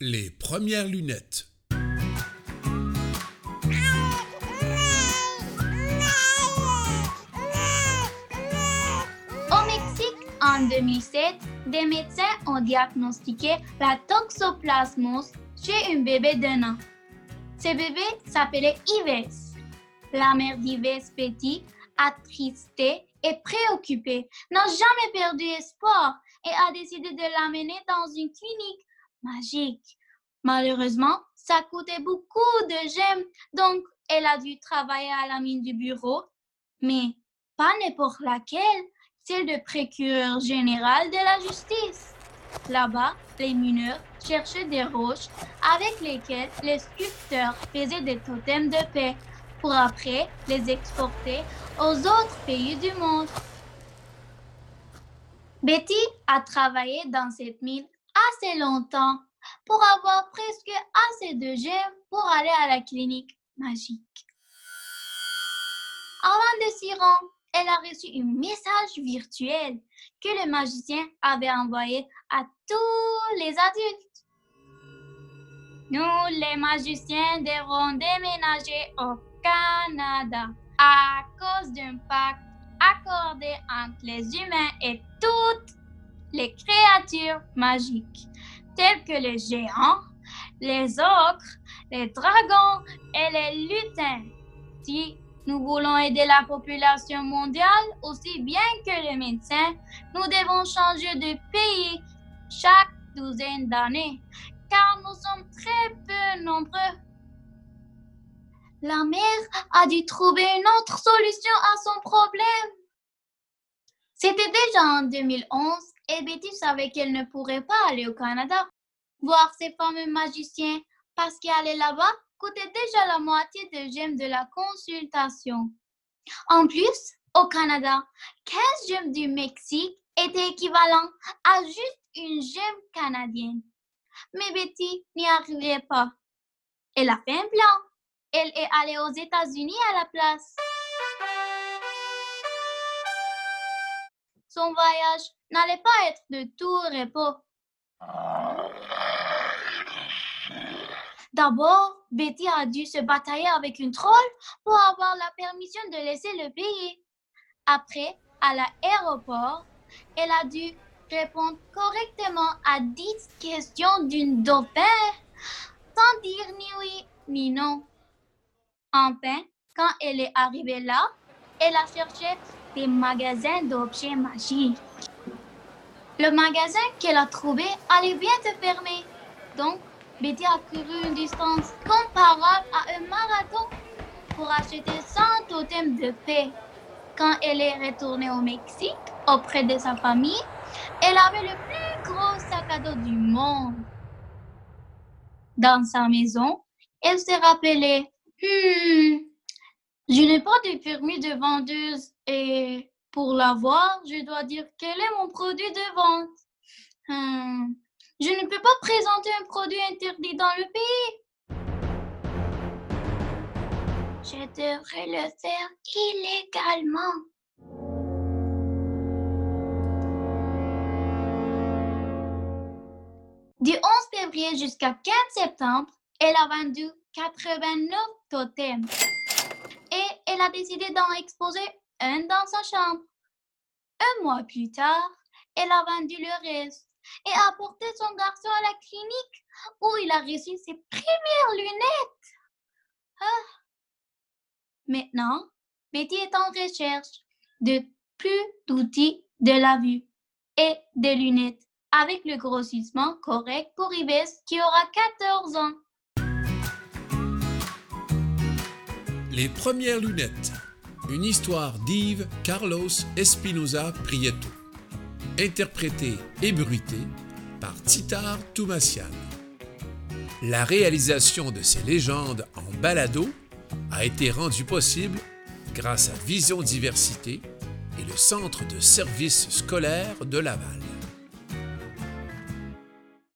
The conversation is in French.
Les premières lunettes. Au Mexique, en 2007, des médecins ont diagnostiqué la toxoplasmose chez un bébé d'un an. Ce bébé s'appelait Ives. La mère d'Ives Petit, attristée et préoccupée, n'a jamais perdu espoir et a décidé de l'amener dans une clinique magique. Malheureusement, ça coûtait beaucoup de gemmes, donc elle a dû travailler à la mine du bureau, mais pas n'importe laquelle, celle de procureur général de la justice. Là-bas, les mineurs cherchaient des roches avec lesquelles les sculpteurs faisaient des totems de paix pour après les exporter aux autres pays du monde. Betty a travaillé dans cette mine assez longtemps pour avoir presque assez de gemmes pour aller à la clinique magique. Avant de s'y rendre, elle a reçu un message virtuel que le magicien avait envoyé à tous les adultes. Nous, les magiciens, devons déménager au Canada à cause d'un pacte accordé entre les humains et toutes les créatures magiques, telles que les géants, les ocres, les dragons et les lutins. Si nous voulons aider la population mondiale aussi bien que les médecins, nous devons changer de pays chaque douzaine d'années, car nous sommes très peu nombreux. La mère a dû trouver une autre solution à son problème. C'était déjà en 2011 et Betty savait qu'elle ne pourrait pas aller au Canada voir ces fameux magiciens parce qu'aller là-bas coûtait déjà la moitié des gemmes de la consultation. En plus, au Canada, 15 gemmes du Mexique étaient équivalents à juste une gemme canadienne. Mais Betty n'y arriverait pas. Elle a fait un plan. Elle est allée aux États-Unis à la place. Voyage n'allait pas être de tout repos. D'abord, Betty a dû se batailler avec une troll pour avoir la permission de laisser le pays. Après, à l'aéroport, elle a dû répondre correctement à 10 questions d'une dauphin sans dire ni oui ni non. Enfin, quand elle est arrivée là, elle a cherché des magasins d'objets magiques. Le magasin qu'elle a trouvé allait bientôt fermer. Donc, Betty a couru une distance comparable à un marathon pour acheter 100 totems de paix. Quand elle est retournée au Mexique auprès de sa famille, elle avait le plus gros sac à dos du monde. Dans sa maison, elle s'est rappelée Hmm, je n'ai pas de permis de vendeuse et pour l'avoir, je dois dire quel est mon produit de vente. Hmm, je ne peux pas présenter un produit interdit dans le pays. Je devrais le faire illégalement. Du 11 février jusqu'à 15 septembre, elle a vendu 89 totems elle a décidé d'en exposer un dans sa chambre. Un mois plus tard, elle a vendu le reste et a apporté son garçon à la clinique où il a reçu ses premières lunettes. Ah. Maintenant, Betty est en recherche de plus d'outils de la vue et des lunettes avec le grossissement correct pour Ives qui aura 14 ans. Les premières lunettes. Une histoire d'Yves Carlos Espinoza Prieto. Interprétée et bruitée par Titar Toumassian. La réalisation de ces légendes en balado a été rendue possible grâce à Vision Diversité et le Centre de services scolaires de Laval.